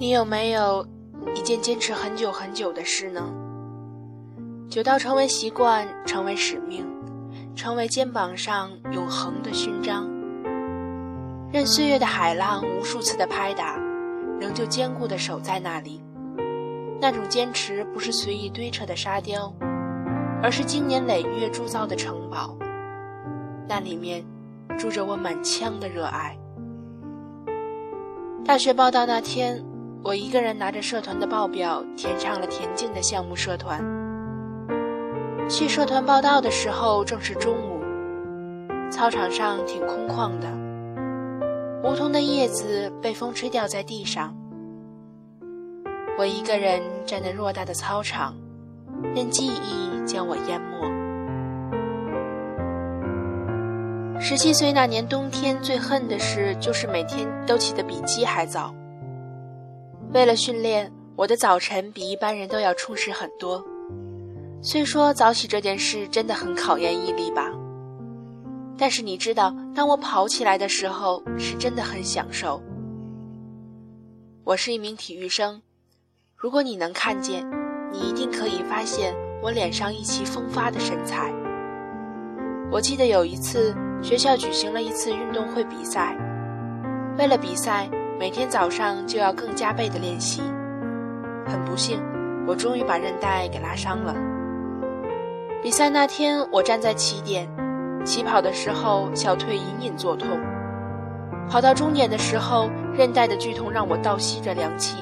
你有没有一件坚持很久很久的事呢？久到成为习惯，成为使命，成为肩膀上永恒的勋章。任岁月的海浪无数次的拍打，仍旧坚固的守在那里。那种坚持不是随意堆砌的沙雕，而是经年累月铸造的城堡。那里面住着我满腔的热爱。大学报到那天。我一个人拿着社团的报表，填上了田径的项目社团。去社团报道的时候正是中午，操场上挺空旷的，梧桐的叶子被风吹掉在地上。我一个人站在偌大的操场，任记忆将我淹没。十七岁那年冬天，最恨的事就是每天都起得比鸡还早。为了训练，我的早晨比一般人都要充实很多。虽说早起这件事真的很考验毅力吧，但是你知道，当我跑起来的时候，是真的很享受。我是一名体育生，如果你能看见，你一定可以发现我脸上意气风发的身材。我记得有一次，学校举行了一次运动会比赛，为了比赛。每天早上就要更加倍的练习。很不幸，我终于把韧带给拉伤了。比赛那天，我站在起点，起跑的时候小腿隐隐作痛，跑到终点的时候，韧带的剧痛让我倒吸着凉气。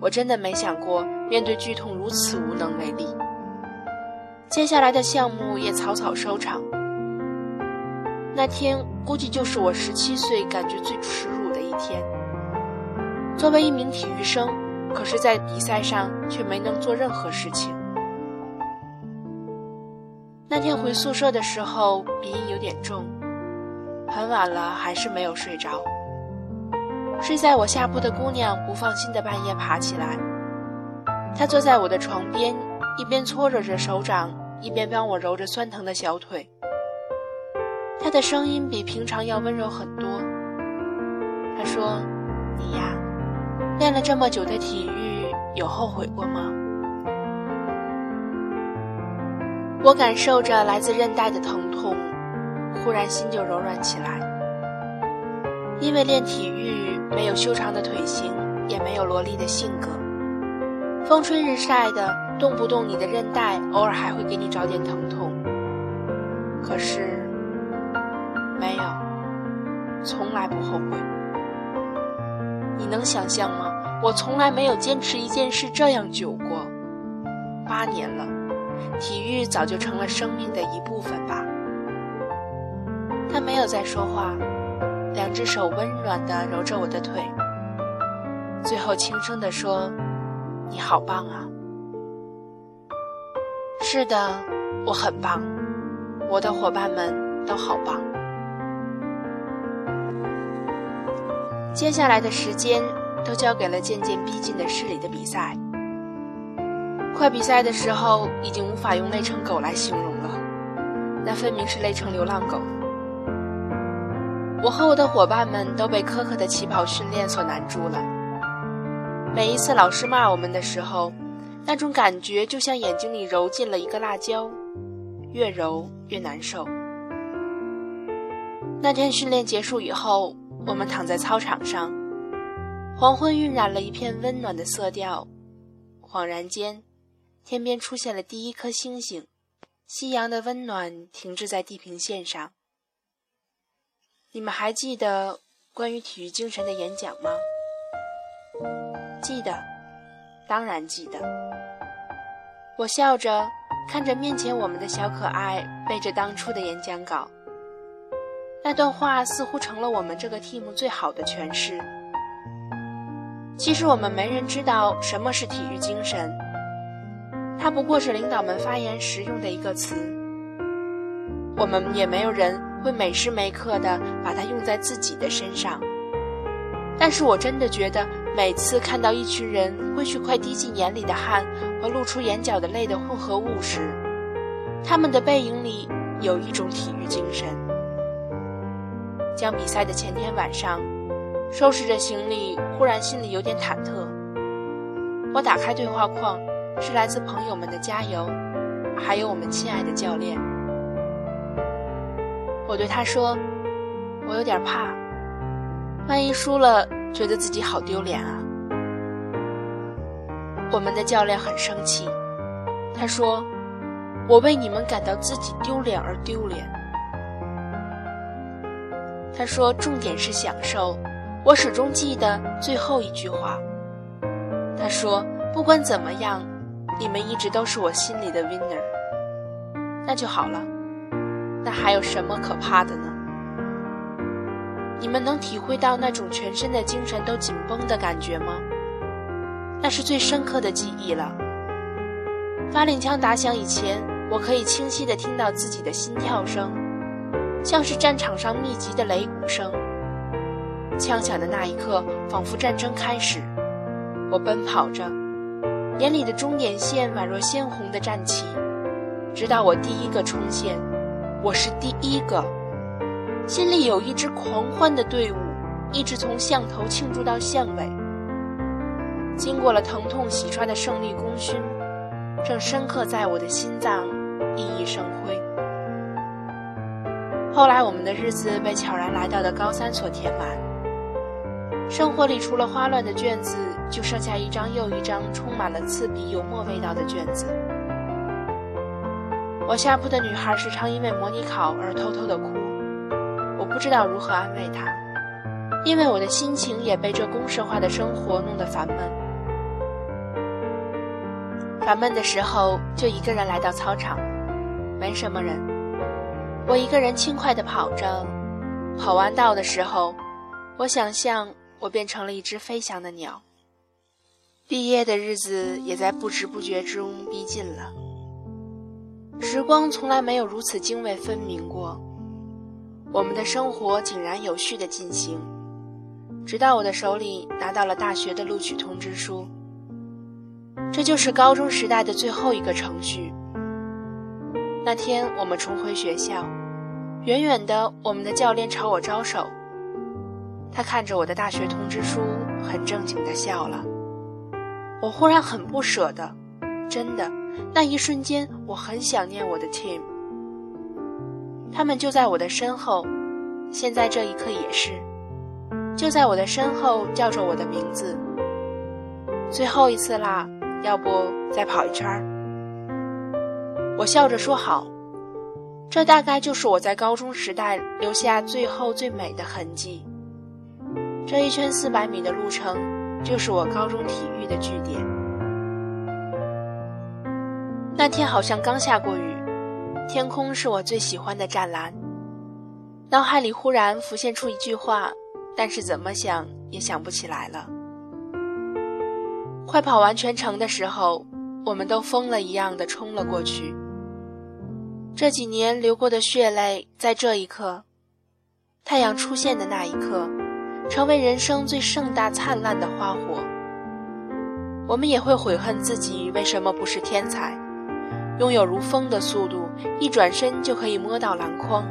我真的没想过面对剧痛如此无能为力。接下来的项目也草草收场。那天估计就是我十七岁感觉最耻辱。的一天，作为一名体育生，可是，在比赛上却没能做任何事情。那天回宿舍的时候，鼻音有点重，很晚了还是没有睡着。睡在我下铺的姑娘不放心的半夜爬起来，她坐在我的床边，一边搓揉着手掌，一边帮我揉着酸疼的小腿。她的声音比平常要温柔很多。说：“你呀，练了这么久的体育，有后悔过吗？”我感受着来自韧带的疼痛，忽然心就柔软起来。因为练体育没有修长的腿型，也没有萝莉的性格，风吹日晒的，动不动你的韧带偶尔还会给你找点疼痛。可是，没有，从来不后悔。能想象吗？我从来没有坚持一件事这样久过，八年了，体育早就成了生命的一部分吧。他没有再说话，两只手温暖地揉着我的腿，最后轻声地说：“你好棒啊！”是的，我很棒，我的伙伴们都好棒。接下来的时间都交给了渐渐逼近的市里的比赛。快比赛的时候，已经无法用累成狗来形容了，那分明是累成流浪狗。我和我的伙伴们都被苛刻的起跑训练所难住了。每一次老师骂我们的时候，那种感觉就像眼睛里揉进了一个辣椒，越揉越难受。那天训练结束以后。我们躺在操场上，黄昏晕染了一片温暖的色调。恍然间，天边出现了第一颗星星，夕阳的温暖停滞在地平线上。你们还记得关于体育精神的演讲吗？记得，当然记得。我笑着看着面前我们的小可爱，背着当初的演讲稿。那段话似乎成了我们这个 team 最好的诠释。其实我们没人知道什么是体育精神，它不过是领导们发言时用的一个词。我们也没有人会每时每刻的把它用在自己的身上。但是我真的觉得，每次看到一群人挥去快滴进眼里的汗和露出眼角的泪的混合物时，他们的背影里有一种体育精神。将比赛的前天晚上，收拾着行李，忽然心里有点忐忑。我打开对话框，是来自朋友们的加油，还有我们亲爱的教练。我对他说：“我有点怕，万一输了，觉得自己好丢脸啊。”我们的教练很生气，他说：“我为你们感到自己丢脸而丢脸。”他说：“重点是享受。”我始终记得最后一句话。他说：“不管怎么样，你们一直都是我心里的 winner。”那就好了。那还有什么可怕的呢？你们能体会到那种全身的精神都紧绷的感觉吗？那是最深刻的记忆了。发令枪打响以前，我可以清晰地听到自己的心跳声，像是战场上密集的擂鼓声。枪响的那一刻，仿佛战争开始。我奔跑着，眼里的终点线宛若鲜红的战旗，直到我第一个冲线。我是第一个，心里有一支狂欢的队伍，一直从巷头庆祝到巷尾。经过了疼痛洗刷的胜利功勋，正深刻在我的心脏，熠熠生辉。后来，我们的日子被悄然来到的高三所填满。生活里除了花乱的卷子，就剩下一张又一张充满了刺鼻油墨味道的卷子。我下铺的女孩时常因为模拟考而偷偷的哭，我不知道如何安慰她，因为我的心情也被这公式化的生活弄得烦闷。烦闷的时候，就一个人来到操场，没什么人，我一个人轻快地跑着，跑完道的时候，我想象。我变成了一只飞翔的鸟。毕业的日子也在不知不觉中逼近了。时光从来没有如此泾渭分明过。我们的生活井然有序地进行，直到我的手里拿到了大学的录取通知书。这就是高中时代的最后一个程序。那天我们重回学校，远远的，我们的教练朝我招手。他看着我的大学通知书，很正经地笑了。我忽然很不舍得，真的，那一瞬间我很想念我的 team。他们就在我的身后，现在这一刻也是，就在我的身后叫着我的名字。最后一次啦，要不再跑一圈儿？我笑着说好。这大概就是我在高中时代留下最后最美的痕迹。这一圈四百米的路程，就是我高中体育的据点。那天好像刚下过雨，天空是我最喜欢的湛蓝。脑海里忽然浮现出一句话，但是怎么想也想不起来了。快跑完全程的时候，我们都疯了一样的冲了过去。这几年流过的血泪，在这一刻，太阳出现的那一刻。成为人生最盛大灿烂的花火。我们也会悔恨自己为什么不是天才，拥有如风的速度，一转身就可以摸到篮筐。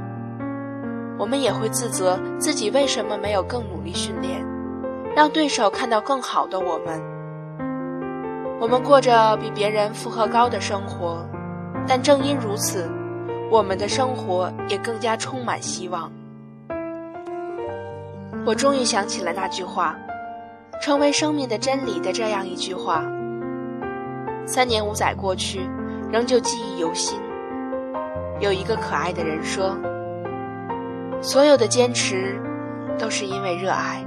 我们也会自责自己为什么没有更努力训练，让对手看到更好的我们。我们过着比别人负荷高的生活，但正因如此，我们的生活也更加充满希望。我终于想起了那句话，成为生命的真理的这样一句话。三年五载过去，仍旧记忆犹新。有一个可爱的人说：“所有的坚持，都是因为热爱。”